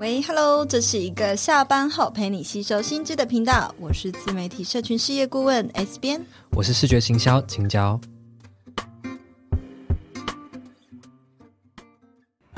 喂，Hello，这是一个下班后陪你吸收新知的频道，我是自媒体社群事业顾问 S 编，我是视觉行销青椒。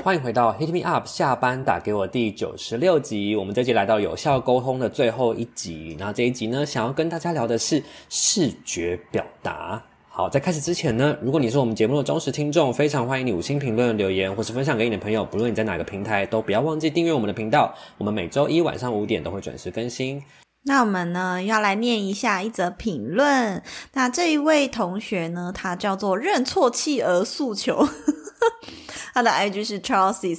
欢迎回到 Hit Me Up 下班打给我第九十六集，我们这集来到有效沟通的最后一集。那这一集呢，想要跟大家聊的是视觉表达。好，在开始之前呢，如果你是我们节目的忠实听众，非常欢迎你五星评论留言，或是分享给你的朋友。不论你在哪个平台，都不要忘记订阅我们的频道。我们每周一晚上五点都会准时更新。那我们呢，要来念一下一则评论。那这一位同学呢，他叫做认错企鹅诉求。他的 IG 是 Chelsea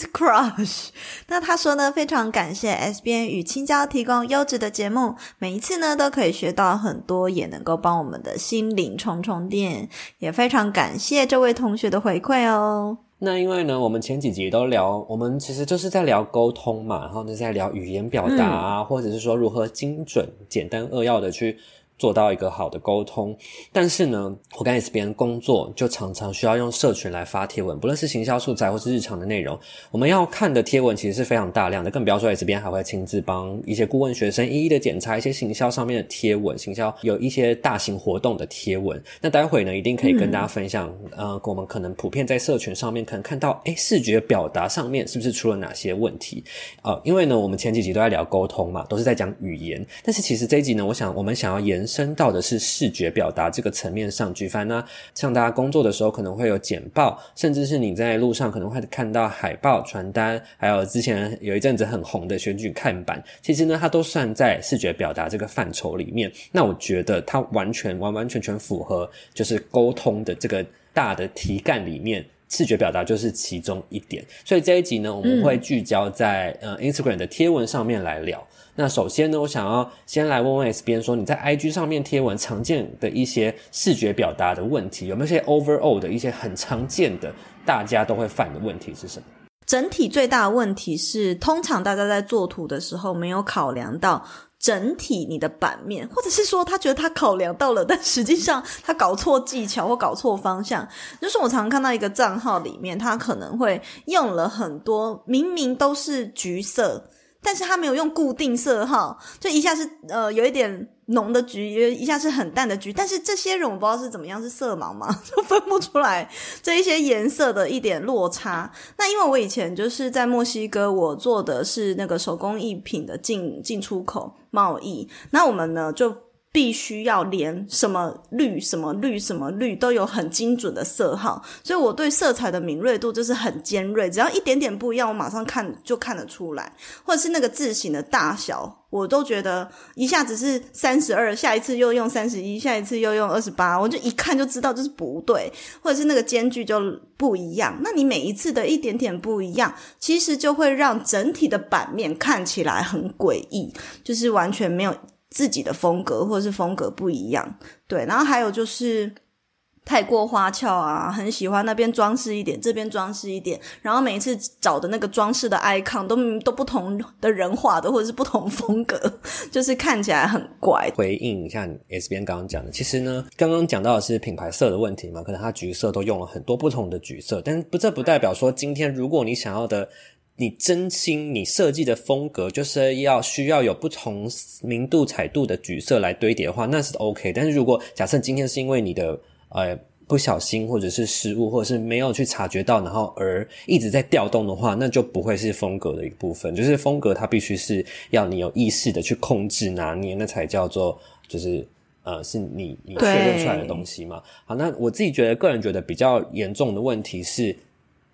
Crush。那他说呢，非常感谢 S 编与青椒提供优质的节目，每一次呢都可以学到很多，也能够帮我们的心灵充充电。也非常感谢这位同学的回馈哦。那因为呢，我们前几集都聊，我们其实就是在聊沟通嘛，然后就在聊语言表达啊，或者是说如何精准、简单扼要的去。做到一个好的沟通，但是呢，我跟 S 边工作就常常需要用社群来发贴文，不论是行销素材或是日常的内容，我们要看的贴文其实是非常大量的，更不要说 S 边还会亲自帮一些顾问学生一一的检查一些行销上面的贴文，行销有一些大型活动的贴文。那待会呢，一定可以跟大家分享，嗯、呃，我们可能普遍在社群上面可能看到，哎，视觉表达上面是不是出了哪些问题？呃，因为呢，我们前几集都在聊沟通嘛，都是在讲语言，但是其实这一集呢，我想我们想要延伸。升到的是视觉表达这个层面上，举凡呢，像大家工作的时候可能会有简报，甚至是你在路上可能会看到海报、传单，还有之前有一阵子很红的选举看板，其实呢，它都算在视觉表达这个范畴里面。那我觉得它完全完完全全符合，就是沟通的这个大的题干里面，视觉表达就是其中一点。所以这一集呢，我们会聚焦在、呃 Instagram 的贴文上面来聊。那首先呢，我想要先来问问 S 边说，你在 IG 上面贴文常见的一些视觉表达的问题，有没有一些 overall 的一些很常见的大家都会犯的问题是什么？整体最大的问题是，通常大家在做图的时候没有考量到整体你的版面，或者是说他觉得他考量到了，但实际上他搞错技巧或搞错方向。就是我常看到一个账号里面，他可能会用了很多明明都是橘色。但是他没有用固定色号，就一下是呃有一点浓的橘，一下是很淡的橘。但是这些人我不知道是怎么样，是色盲吗？就分不出来这一些颜色的一点落差。那因为我以前就是在墨西哥，我做的是那个手工艺品的进进出口贸易，那我们呢就。必须要连什么绿、什么绿、什么绿都有很精准的色号，所以我对色彩的敏锐度就是很尖锐，只要一点点不一样，我马上看就看得出来。或者是那个字型的大小，我都觉得一下子是三十二，下一次又用三十一，下一次又用二十八，我就一看就知道这是不对。或者是那个间距就不一样，那你每一次的一点点不一样，其实就会让整体的版面看起来很诡异，就是完全没有。自己的风格或者是风格不一样，对，然后还有就是太过花俏啊，很喜欢那边装饰一点，这边装饰一点，然后每一次找的那个装饰的 icon 都都不同的人画的，或者是不同风格，就是看起来很怪。回应一下 S 编刚刚讲的，其实呢，刚刚讲到的是品牌色的问题嘛，可能它橘色都用了很多不同的橘色，但不这不代表说今天如果你想要的。你真心，你设计的风格就是要需要有不同明度、彩度的橘色来堆叠的话，那是 OK。但是如果假设今天是因为你的呃不小心，或者是失误，或者是没有去察觉到，然后而一直在调动的话，那就不会是风格的一部分。就是风格它必须是要你有意识的去控制拿捏，那才叫做就是呃是你你确认出来的东西嘛。好，那我自己觉得个人觉得比较严重的问题是。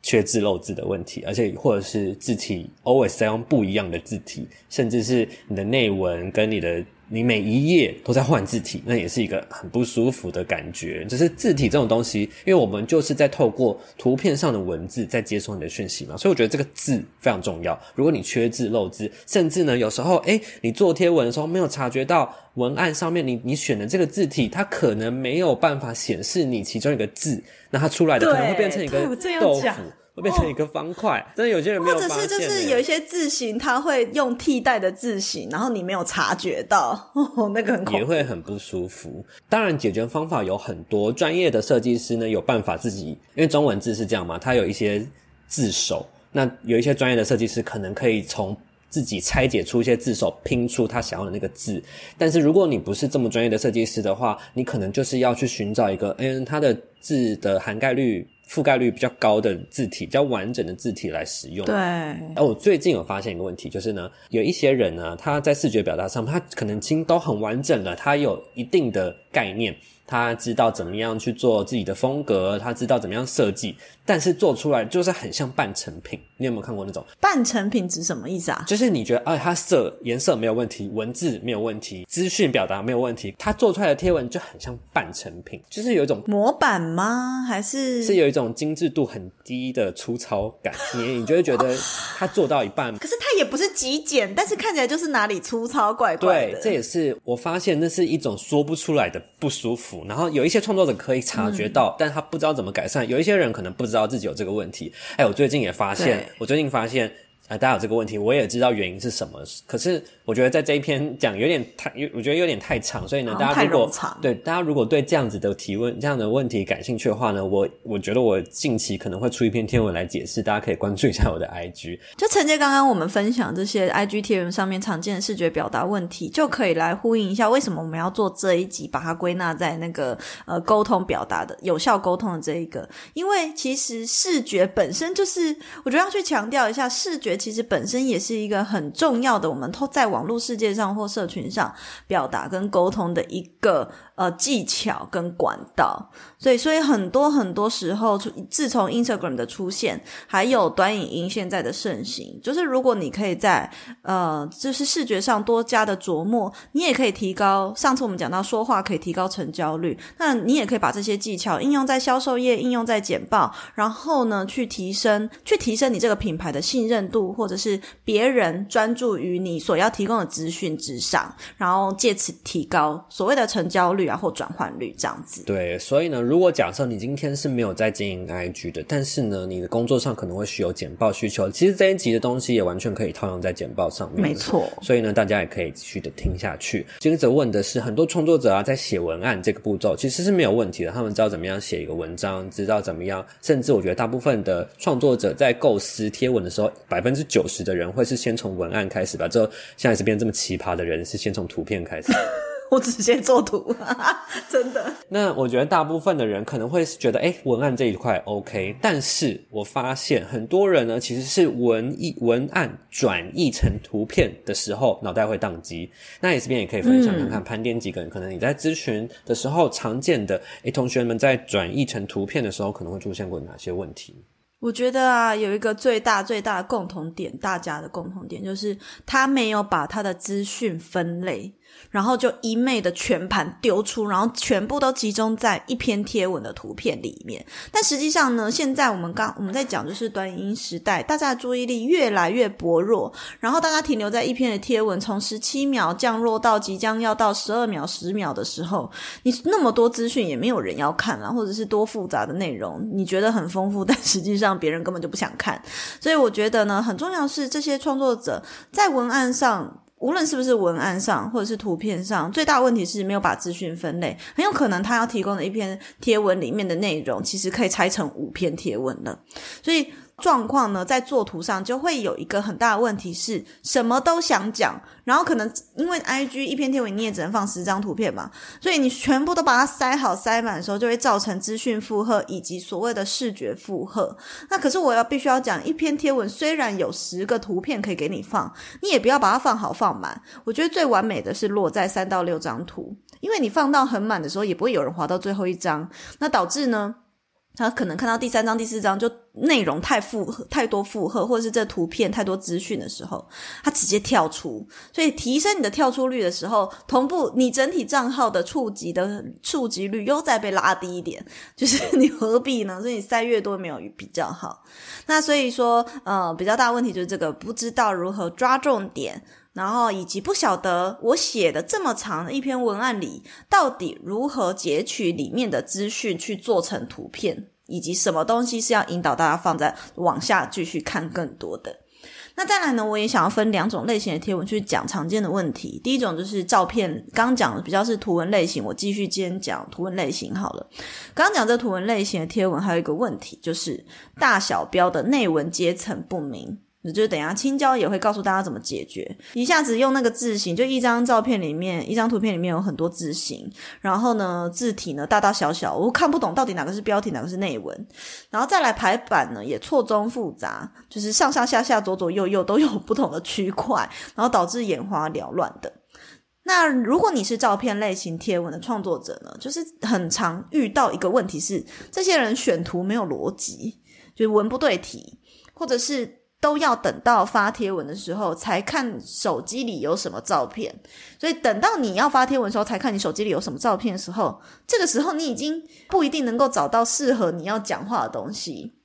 缺字漏字的问题，而且或者是字体 always 在用不一样的字体，甚至是你的内文跟你的你每一页都在换字体，那也是一个很不舒服的感觉。就是字体这种东西，因为我们就是在透过图片上的文字在接收你的讯息嘛，所以我觉得这个字非常重要。如果你缺字漏字，甚至呢有时候诶你做贴文的时候没有察觉到文案上面你你选的这个字体，它可能没有办法显示你其中一个字。那它出来的可能会变成一个豆腐，会变成一个方块。真的有些人没有或者是就是有一些字形，它会用替代的字形，然后你没有察觉到，哦，那个很，也会很不舒服。当然，解决方法有很多，专业的设计师呢有办法自己，因为中文字是这样嘛，它有一些字首。那有一些专业的设计师可能可以从自己拆解出一些字首，拼出他想要的那个字。但是如果你不是这么专业的设计师的话，你可能就是要去寻找一个，嗯，它的字的涵盖率。覆盖率比较高的字体，比较完整的字体来使用。对。而我最近有发现一个问题，就是呢，有一些人呢，他在视觉表达上，他可能已经都很完整了，他有一定的概念。他知道怎么样去做自己的风格，他知道怎么样设计，但是做出来就是很像半成品。你有没有看过那种半成品指什么意思啊？就是你觉得，哎，它色颜色没有问题，文字没有问题，资讯表达没有问题，它做出来的贴文就很像半成品，就是有一种模板吗？还是是有一种精致度很低的粗糙感？你你就会觉得 他做到一半，可是他也不是极简，但是看起来就是哪里粗糙怪怪的。对，这也是我发现，那是一种说不出来的不舒服。然后有一些创作者可以察觉到，嗯，但他不知道怎么改善。有一些人可能不知道自己有这个问题。哎，我最近也发现，我最近发现。啊，大家有这个问题，我也知道原因是什么。可是我觉得在这一篇讲有点太，我觉得有点太长，所以呢，大家如果对大家如果对这样子的提问、这样的问题感兴趣的话呢，我我觉得我近期可能会出一篇贴文来解释，大家可以关注一下我的 IG。就承接刚刚我们分享这些 IG 贴文上面常见的视觉表达问题，就可以来呼应一下为什么我们要做这一集，把它归纳在那个呃沟通表达的有效沟通的这一个，因为其实视觉本身就是，我觉得要去强调一下视觉。其实本身也是一个很重要的，我们都在网络世界上或社群上表达跟沟通的一个。呃，技巧跟管道，所以所以很多很多时候，自从 Instagram 的出现，还有短影音现在的盛行，就是如果你可以在呃，就是视觉上多加的琢磨，你也可以提高。上次我们讲到说话可以提高成交率，那你也可以把这些技巧应用在销售业，应用在简报，然后呢，去提升，去提升你这个品牌的信任度，或者是别人专注于你所要提供的资讯之上，然后借此提高所谓的成交率。啊或转换率这样子。对，所以呢，如果假设你今天是没有在经营 IG 的，但是呢，你的工作上可能会需有简报需求，其实这一集的东西也完全可以套用在简报上面。没错。所以呢，大家也可以继续的听下去。接着问的是，很多创作者啊，在写文案这个步骤其实是没有问题的，他们知道怎么样写一个文章，知道怎么样，甚至我觉得大部分的创作者在构思贴文的时候，百分之九十的人会是先从文案开始吧。之后现在是变这么奇葩的人，是先从图片开始。我只先做图，真的。那我觉得大部分的人可能会觉得，哎，文案这一块 OK，但是我发现很多人呢，其实是文艺文案转译成图片的时候，脑袋会宕机。那你这边也可以分享看看，盘点几个人，可能你在咨询的时候常见的，哎，同学们在转译成图片的时候，可能会出现过哪些问题？我觉得啊，有一个最大最大的共同点，大家的共同点就是他没有把他的资讯分类。然后就一昧的全盘丢出，然后全部都集中在一篇贴文的图片里面。但实际上呢，现在我们刚我们在讲就是短影音时代，大家的注意力越来越薄弱，然后大家停留在一篇的贴文，从十七秒降落到即将要到十二秒、十秒的时候，你那么多资讯也没有人要看了，或者是多复杂的内容，你觉得很丰富，但实际上别人根本就不想看。所以我觉得呢，很重要是这些创作者在文案上。无论是不是文案上或者是图片上，最大问题是没有把资讯分类，很有可能他要提供的一篇贴文里面的内容，其实可以拆成五篇贴文的，所以。状况呢，在作图上就会有一个很大的问题，是什么都想讲，然后可能因为 IG 一篇贴文你也只能放十张图片嘛，所以你全部都把它塞好塞满的时候，就会造成资讯负荷以及所谓的视觉负荷。那可是我要必须要讲，一篇贴文虽然有十个图片可以给你放，你也不要把它放好放满。我觉得最完美的是落在三到六张图，因为你放到很满的时候，也不会有人滑到最后一张，那导致呢，他可能看到第三张、第四张就内容太负荷、太多负荷，或者是这图片太多资讯的时候，他直接跳出。所以提升你的跳出率的时候，同步你整体账号的触及的触及率又再被拉低一点，就是你何必呢？所以你塞越多没有比较好。那所以说，呃，比较大问题就是这个不知道如何抓重点。然后以及不晓得我写的这么长的一篇文案里，到底如何截取里面的资讯去做成图片，以及什么东西是要引导大家放在往下继续看更多的。那再来呢，我也想要分两种类型的贴文去讲常见的问题。第一种就是照片，刚讲的比较是图文类型，我继续今天讲图文类型好了。刚刚讲这图文类型的贴文，还有一个问题就是大小标的内文阶层不明。就是等下青椒也会告诉大家怎么解决。一下子用那个字型，就一张照片里面，一张图片里面有很多字型，然后呢字体呢大大小小，我看不懂到底哪个是标题，哪个是内文。然后再来排版呢也错综复杂，就是上上下下、左左右右都有不同的区块，然后导致眼花缭乱的。那如果你是照片类型贴文的创作者呢，就是很常遇到一个问题是，这些人选图没有逻辑，就是文不对题，或者是。都要等到发贴文的时候才看手机里有什么照片，所以等到你要发贴文的时候才看你手机里有什么照片的时候，这个时候你已经不一定能够找到适合你要讲话的东西。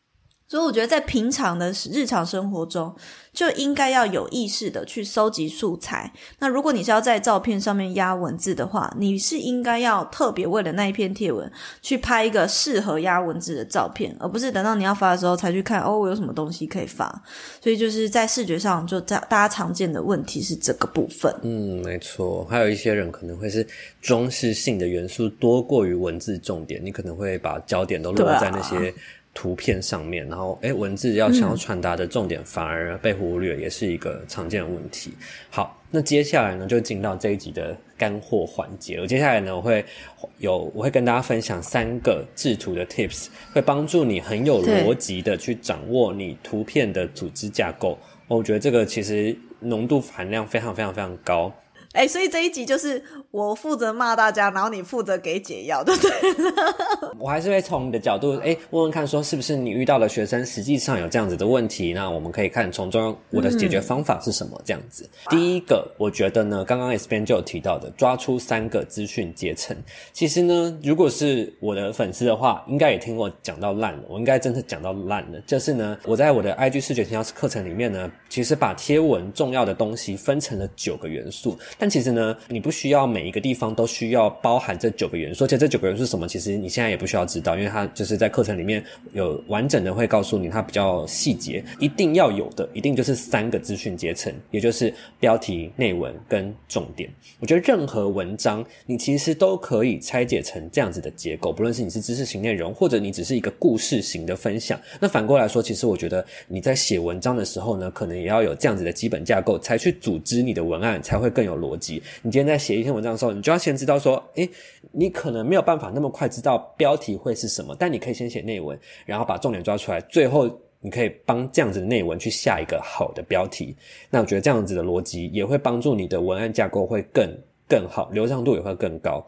所以我觉得，在平常的日常生活中，就应该要有意识的去搜集素材。那如果你是要在照片上面压文字的话，你是应该要特别为了那一篇贴文去拍一个适合压文字的照片，而不是等到你要发的时候才去看哦，我有什么东西可以发。所以就是在视觉上，就在大家常见的问题是这个部分。嗯，没错。还有一些人可能会是装饰性的元素多过于文字重点，你可能会把焦点都落在那些。图片上面，然后诶，文字要想要传达的重点反而被忽略，也是一个常见的问题。好，那接下来呢，就进到这一集的干货环节。我接下来呢，我会有我会跟大家分享三个制图的 tips，会帮助你很有逻辑的去掌握你图片的组织架构。我觉得这个其实浓度含量非常非常非常高。哎，所以这一集就是我负责骂大家，然后你负责给解药，对不对？我还是会从你的角度，哎，问问看，说是不是你遇到的学生实际上有这样子的问题？那我们可以看从中我的解决方法是什么？这样子。嗯、第一个，我觉得呢，刚刚 S 编就有提到的，抓出三个资讯阶层。其实呢，如果是我的粉丝的话，应该也听我讲到烂了。我应该真的讲到烂了。就是呢，我在我的 IG 视觉营销课程里面呢，其实把贴文重要的东西分成了九个元素。但其实呢，你不需要每一个地方都需要包含这九个元素，而且这九个元素是什么？其实你现在也不需要知道，因为它就是在课程里面有完整的会告诉你，它比较细节。一定要有的，一定就是三个资讯阶层，也就是标题、内文跟重点。我觉得任何文章，你其实都可以拆解成这样子的结构，不论是你是知识型内容，或者你只是一个故事型的分享。那反过来说，其实我觉得你在写文章的时候呢，可能也要有这样子的基本架构，才去组织你的文案，才会更有逻辑。你今天在写一篇文章的时候，你就要先知道说，诶，你可能没有办法那么快知道标题会是什么，但你可以先写内文，然后把重点抓出来，最后你可以帮这样子的内文去下一个好的标题。那我觉得这样子的逻辑也会帮助你的文案架构会更更好，流畅度也会更高。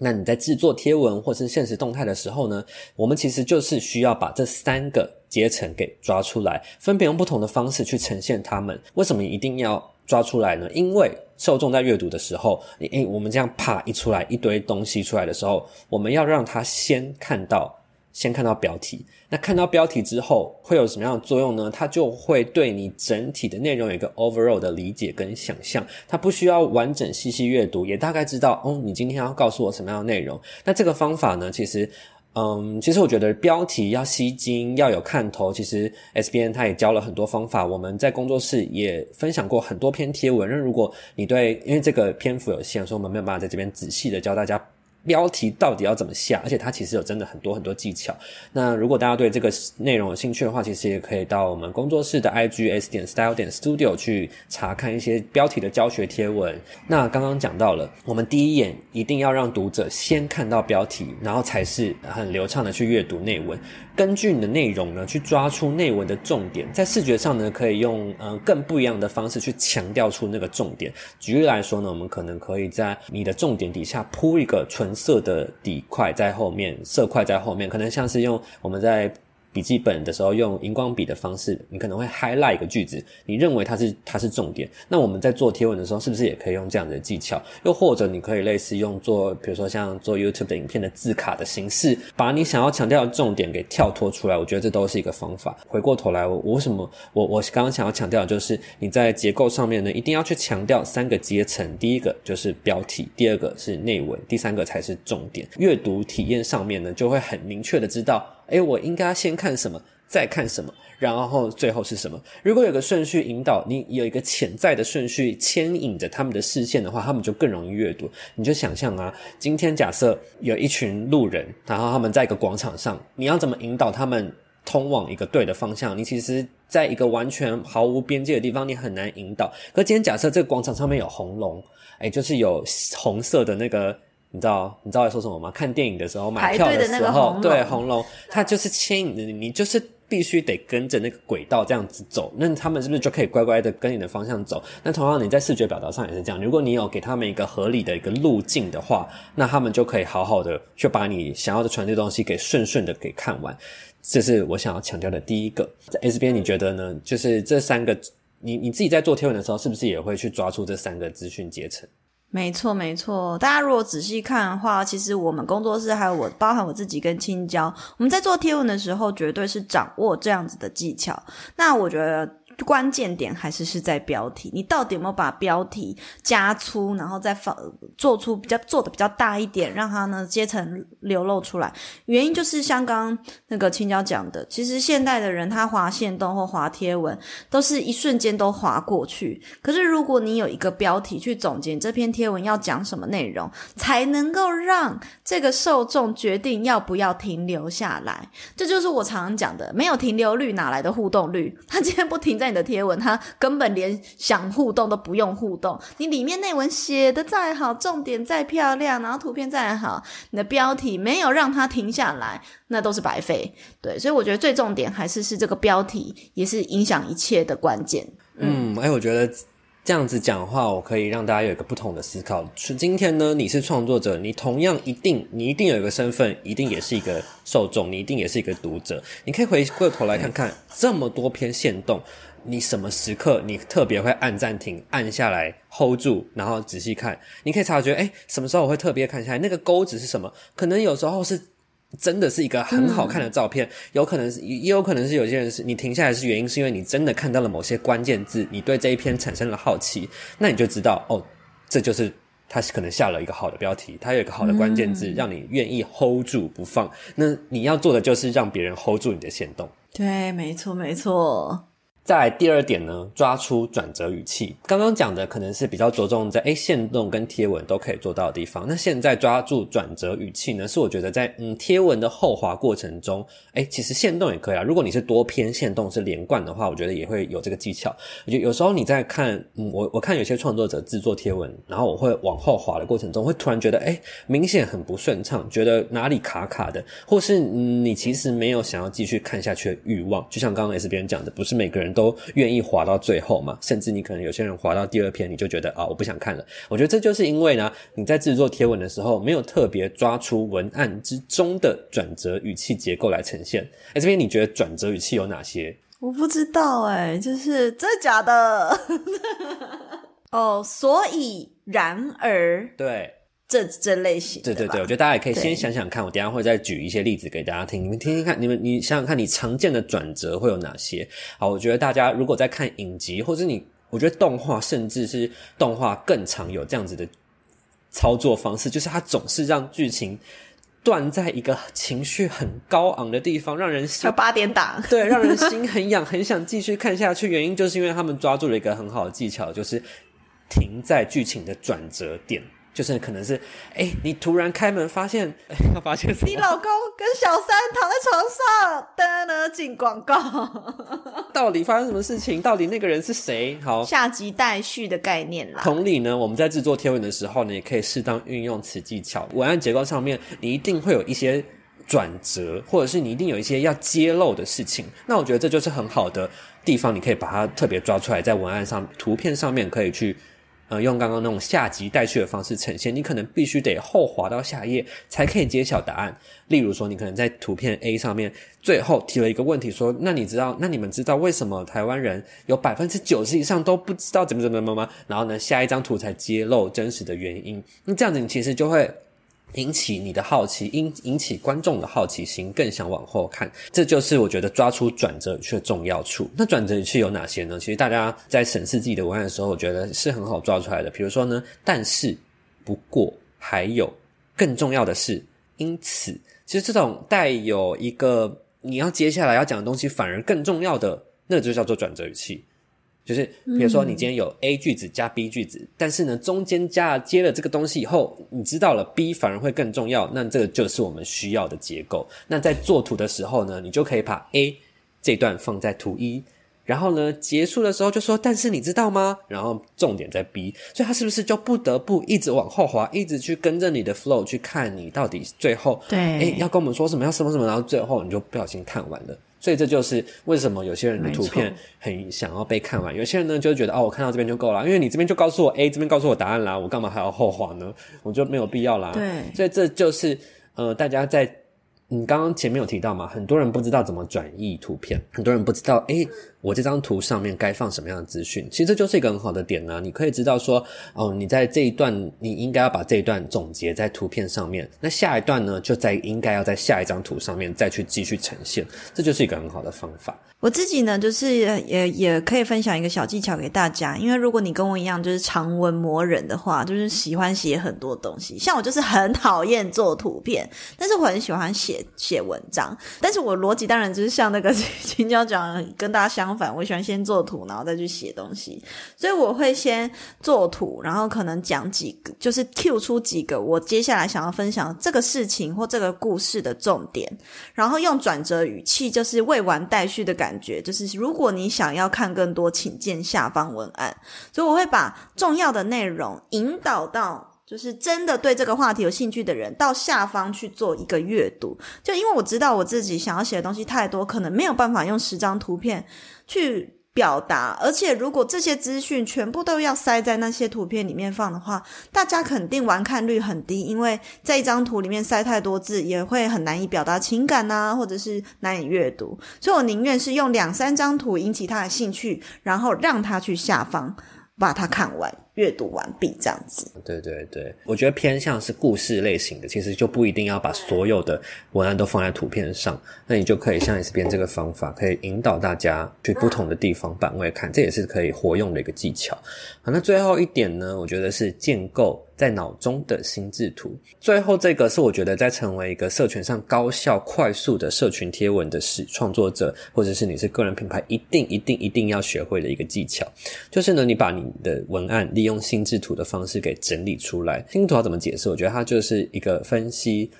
那你在制作贴文或是现实动态的时候呢，我们其实就是需要把这三个阶层给抓出来，分别用不同的方式去呈现它们。为什么一定要抓出来呢？因为受众在阅读的时候，诶，我们这样啪一出来一堆东西出来的时候，我们要让他先看到，先看到标题。那看到标题之后会有什么样的作用呢？他就会对你整体的内容有一个 overall 的理解跟想象。他不需要完整细细阅读，也大概知道哦，你今天要告诉我什么样的内容。那这个方法呢，其实。嗯，其实我觉得标题要吸睛，要有看头。其实 SBN 他也教了很多方法，我们在工作室也分享过很多篇贴文。那如果你对，因为这个篇幅有限，所以我们没有办法在这边仔细的教大家。标题到底要怎么下？而且它其实有真的很多很多技巧。那如果大家对这个内容有兴趣的话，其实也可以到我们工作室的 IG S 点 Style 点 Studio 去查看一些标题的教学贴文。那刚刚讲到了，我们第一眼一定要让读者先看到标题，然后才是很流畅的去阅读内文。根据你的内容呢，去抓出内文的重点，在视觉上呢，可以用呃更不一样的方式去强调出那个重点。举例来说呢，我们可能可以在你的重点底下铺一个纯色的底块在后面，色块在后面，可能像是用我们在。笔记本的时候用荧光笔的方式，你可能会 highlight 一个句子，你认为它是它是重点。那我们在做贴文的时候，是不是也可以用这样的技巧？又或者你可以类似用做，比如说像做 YouTube 的影片的字卡的形式，把你想要强调的重点给跳脱出来。我觉得这都是一个方法。回过头来，我为什么我我刚刚想要强调的就是你在结构上面呢，一定要去强调三个阶层。第一个就是标题，第二个是内文，第三个才是重点。阅读体验上面呢，就会很明确的知道。诶，我应该先看什么？再看什么，然后最后是什么。如果有个顺序引导你，有一个潜在的顺序牵引着他们的视线的话，他们就更容易阅读。你就想象啊，今天假设有一群路人，然后他们在一个广场上，你要怎么引导他们通往一个对的方向？你其实在一个完全毫无边界的地方，你很难引导。可今天假设这个广场上面有红龙，诶，就是有红色的那个。你知道你知道在说什么吗？看电影的时候买票的时候，红对红龙，它就是牵引着你，你就是必须得跟着那个轨道这样子走。那他们是不是就可以乖乖的跟你的方向走？那同样你在视觉表达上也是这样。如果你有给他们一个合理的一个路径的话，那他们就可以好好的去把你想要的传递东西给顺顺的给看完。这是我想要强调的第一个。在 S 边你觉得呢？就是这三个，你你自己在做贴文的时候，是不是也会去抓出这三个资讯阶层？没错，没错。大家如果仔细看的话，其实我们工作室还有我，包含我自己跟青椒，我们在做贴文的时候，绝对是掌握这样子的技巧。那我觉得。关键点还是是在标题，你到底有没有把标题加粗，然后再放做出比较做的比较大一点，让它呢阶层流露出来。原因就是像刚那个青椒讲的，其实现代的人他划线动或划贴文，都是一瞬间都划过去。可是如果你有一个标题去总结这篇贴文要讲什么内容，才能够让这个受众决定要不要停留下来。这就是我常常讲的，没有停留率哪来的互动率？他今天不停在。的贴文，他根本连想互动都不用互动。你里面内文写的再好，重点再漂亮，然后图片再好，你的标题没有让他停下来，那都是白费。对，所以我觉得最重点还是是这个标题，也是影响一切的关键。嗯，哎、我觉得。这样子讲话，我可以让大家有一个不同的思考。是今天呢，你是创作者，你同样一定，你一定有一个身份，一定也是一个受众，你一定也是一个读者。你可以回过头来看看这么多篇线动，你什么时刻你特别会按暂停，按下来 hold 住，然后仔细看，你可以察觉，诶，什么时候我会特别看下来？那个钩子是什么？可能有时候是。真的是一个很好看的照片，嗯、有可能是，也有可能是有些人是你停下来是原因，是因为你真的看到了某些关键字，你对这一篇产生了好奇，那你就知道哦，这就是他可能下了一个好的标题，他有一个好的关键字，嗯、让你愿意 hold 住不放。那你要做的就是让别人 hold 住你的行动。对，没错，没错。再来第二点呢，抓出转折语气。刚刚讲的可能是比较着重在诶线动跟贴文都可以做到的地方。那现在抓住转折语气呢，是我觉得在嗯贴文的后滑过程中，诶其实线动也可以啊。如果你是多篇线动是连贯的话，我觉得也会有这个技巧。我觉得有时候你在看，嗯，我我看有些创作者制作贴文，然后我会往后滑的过程中，会突然觉得诶明显很不顺畅，觉得哪里卡卡的，或是嗯你其实没有想要继续看下去的欲望。就像刚刚 S 编讲的，不是每个人。都愿意滑到最后嘛？甚至你可能有些人滑到第二篇，你就觉得啊，我不想看了。我觉得这就是因为呢，你在制作贴文的时候，没有特别抓出文案之中的转折语气结构来呈现。哎，这边你觉得转折语气有哪些？我不知道哎、欸，就是真的假的？哦，所以然而对。这这类型，对对对，我觉得大家也可以先想想看，我等一下会再举一些例子给大家听，你们听听看，你们你想想看，你常见的转折会有哪些？好，我觉得大家如果在看影集，或者你，我觉得动画，甚至是动画更常有这样子的操作方式，就是它总是让剧情断在一个情绪很高昂的地方，让人心八点档，对，让人心很痒，很想继续看下去。原因就是因为他们抓住了一个很好的技巧，就是停在剧情的转折点。就是可能是，哎、欸，你突然开门发现，发现？你老公跟小三躺在床上，噔噔进广告。到底发生什么事情？到底那个人是谁？好，下集待续的概念啦。同理呢，我们在制作贴文的时候呢，也可以适当运用此技巧。文案结构上面，你一定会有一些转折，或者是你一定有一些要揭露的事情。那我觉得这就是很好的地方，你可以把它特别抓出来，在文案上、图片上面可以去。呃，用刚刚那种下集带去的方式呈现，你可能必须得后滑到下页才可以揭晓答案。例如说，你可能在图片 A 上面最后提了一个问题，说：“那你知道，那你们知道为什么台湾人有百分之九十以上都不知道怎么怎么怎么吗？”然后呢，下一张图才揭露真实的原因。那这样子，你其实就会。引起你的好奇，引引起观众的好奇心，更想往后看。这就是我觉得抓出转折语气的重要处。那转折语气有哪些呢？其实大家在审视自己的文案的时候，我觉得是很好抓出来的。比如说呢，但是、不过、还有更重要的是，因此，其实这种带有一个你要接下来要讲的东西反而更重要的，那就叫做转折语气。就是比如说，你今天有 A 句子加 B 句子，嗯、但是呢，中间加接了这个东西以后，你知道了 B 反而会更重要，那这个就是我们需要的结构。那在做图的时候呢，你就可以把 A 这段放在图一，然后呢，结束的时候就说，但是你知道吗？然后重点在 B，所以他是不是就不得不一直往后滑，一直去跟着你的 flow 去看你到底最后对，哎要跟我们说什么，要什么什么，然后最后你就不小心看完了。所以这就是为什么有些人的图片很想要被看完，有些人呢就觉得哦，我看到这边就够了，因为你这边就告诉我 A，这边告诉我答案啦，我干嘛还要后话呢？我就没有必要啦。对，所以这就是呃，大家在你刚刚前面有提到嘛，很多人不知道怎么转译图片，很多人不知道诶我这张图上面该放什么样的资讯？其实这就是一个很好的点呢、你可以知道说，哦，你在这一段，你应该要把这一段总结在图片上面。那下一段呢，就在应该要在下一张图上面再去继续呈现。这就是一个很好的方法。我自己呢，就是也也可以分享一个小技巧给大家。因为如果你跟我一样，就是长文磨人的话，就是喜欢写很多东西。像我就是很讨厌做图片，但是我很喜欢写写文章。但是我逻辑当然就是像那个 青椒讲，跟大家相。相反，我喜欢先做图，然后再去写东西。所以我会先做图，然后可能讲几个，就是 Q 出几个我接下来想要分享这个事情或这个故事的重点，然后用转折语气，就是未完待续的感觉。就是如果你想要看更多，请见下方文案。所以我会把重要的内容引导到。就是真的对这个话题有兴趣的人，到下方去做一个阅读。就因为我知道我自己想要写的东西太多，可能没有办法用十张图片去表达。而且如果这些资讯全部都要塞在那些图片里面放的话，大家肯定完看率很低，因为在一张图里面塞太多字，也会很难以表达情感呐，或者是难以阅读。所以我宁愿是用两三张图引起他的兴趣，然后让他去下方把它看完。阅读完毕，这样子。对对对，我觉得偏向是故事类型的，其实就不一定要把所有的文案都放在图片上，那你就可以像 S 边这个方法，可以引导大家去不同的地方版位看，这也是可以活用的一个技巧。好，那最后一点呢，我觉得是建构在脑中的心智图。最后这个是我觉得在成为一个社群上高效快速的社群贴文的始创作者，或者是你是个人品牌，一定一定一定要学会的一个技巧，就是呢，你把你的文案利用心智图的方式给整理出来。心智图要怎么解释？我觉得它就是一个分析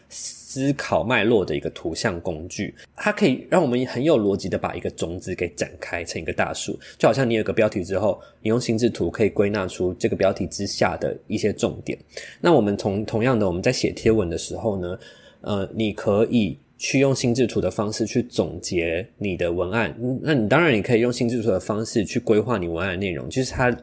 思考脉络的一个图像工具。它可以让我们很有逻辑的把一个种子给展开成一个大树，就好像你有个标题之后，你用心智图可以归纳出这个标题之下的一些重点。那我们同同样的，我们在写贴文的时候呢，呃，你可以去用心智图的方式去总结你的文案。那你当然你可以用心智图的方式去规划你文案的内容，就是它。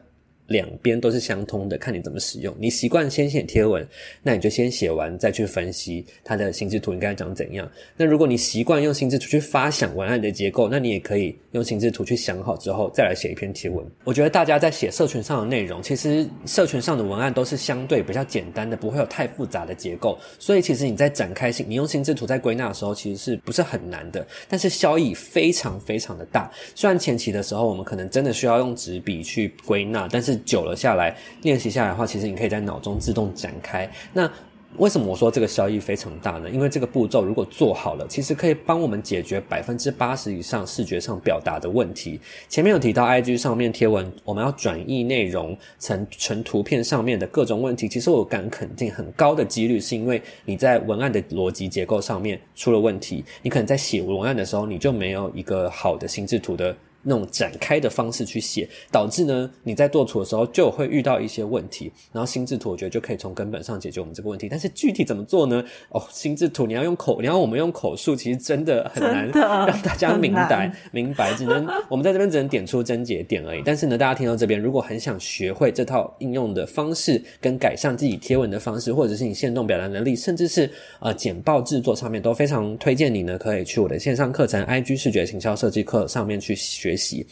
两边都是相通的，看你怎么使用。你习惯先写贴文，那你就先写完再去分析它的心智图应该长怎样。那如果你习惯用心智图去发想文案的结构，那你也可以用心智图去想好之后再来写一篇贴文。我觉得大家在写社群上的内容，其实社群上的文案都是相对比较简单的，不会有太复杂的结构。所以其实你在展开性，你用心智图在归纳的时候，其实是不是很难的？但是效益非常非常的大。虽然前期的时候我们可能真的需要用纸笔去归纳，但是久了下来，练习下来的话，其实你可以在脑中自动展开。那为什么我说这个效益非常大呢？因为这个步骤如果做好了，其实可以帮我们解决百分之八十以上视觉上表达的问题。前面有提到 IG 上面贴文，我们要转译内容成成图片上面的各种问题，其实我敢肯定，很高的几率是因为你在文案的逻辑结构上面出了问题。你可能在写文案的时候，你就没有一个好的心智图的。那种展开的方式去写，导致呢你在做图的时候就会遇到一些问题，然后心智图我觉得就可以从根本上解决我们这个问题。但是具体怎么做呢？哦，心智图你要用口，你要我们用口述，其实真的很难 让 大家明白明白，只能我们在这边只能点出症结点而已。但是呢，大家听到这边，如果很想学会这套应用的方式，跟改善自己贴文的方式，或者是你线动表达能力，甚至是呃简报制作上面，都非常推荐你呢，可以去我的线上课程 IG 视觉行销设计课上面去学。习。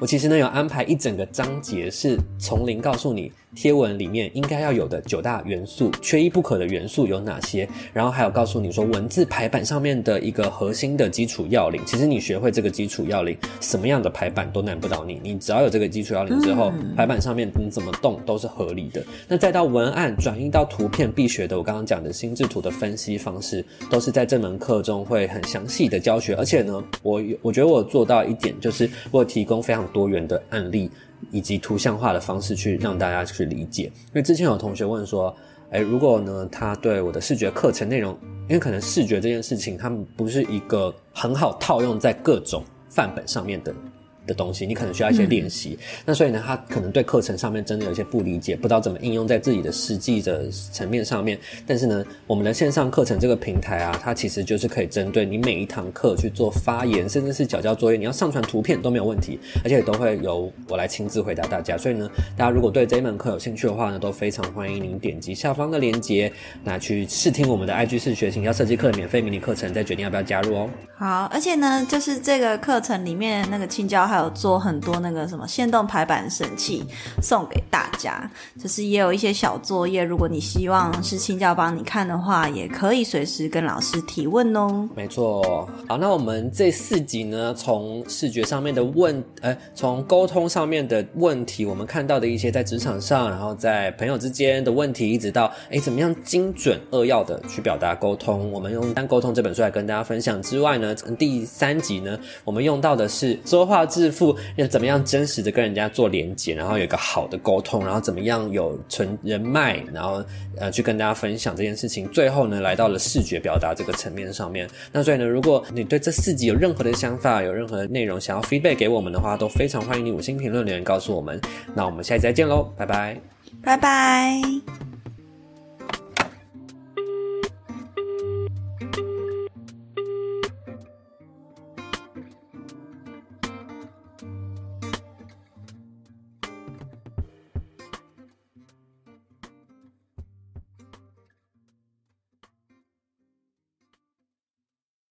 我其实呢有安排一整个章节，是从零告诉你贴文里面应该要有的九大元素，缺一不可的元素有哪些？然后还有告诉你说，文字排版上面的一个核心的基础要领。其实你学会这个基础要领，什么样的排版都难不倒你。你只要有这个基础要领之后，排版上面你怎么动都是合理的。那再到文案转移到图片必学的，我刚刚讲的心智图的分析方式，都是在这门课中会很详细的教学。而且呢，我我觉得我做到一点，就是我有提供非常多元的案例。以及图像化的方式去让大家去理解，因为之前有同学问说，哎，如果呢，他对我的视觉课程内容，因为可能视觉这件事情，他们不是一个很好套用在各种范本上面的。的东西，你可能需要一些练习。嗯、那所以呢，他可能对课程上面真的有一些不理解，不知道怎么应用在自己的实际的层面上面。但是呢，我们的线上课程这个平台啊，它其实就是可以针对你每一堂课去做发言，甚至是缴交作业，你要上传图片都没有问题，而且都会由我来亲自回答大家。所以呢，大家如果对这一门课有兴趣的话呢，都非常欢迎您点击下方的链接，那去试听我们的 IG 视学行销设计课的免费迷你课程，再决定要不要加入哦。好，而且呢，就是这个课程里面那个青椒还有做很多那个什么限动排版神器送给大家，就是也有一些小作业，如果你希望是青教帮你看的话，也可以随时跟老师提问哦。没错，好，那我们这四集呢，从视觉上面的问，呃，从沟通上面的问题，我们看到的一些在职场上，然后在朋友之间的问题，一直到哎，怎么样精准扼要的去表达沟通，我们用《单沟通》这本书来跟大家分享之外呢。第三集呢，我们用到的是说话之致富，要怎么样真实的跟人家做连接，然后有一个好的沟通，然后怎么样有存人脉，然后呃去跟大家分享这件事情。最后呢，来到了视觉表达这个层面上面。那所以呢，如果你对这四集有任何的想法，有任何的内容想要 feedback 给我们的话，都非常欢迎你五星评论留言告诉我们。那我们下期再见喽，拜拜，拜拜。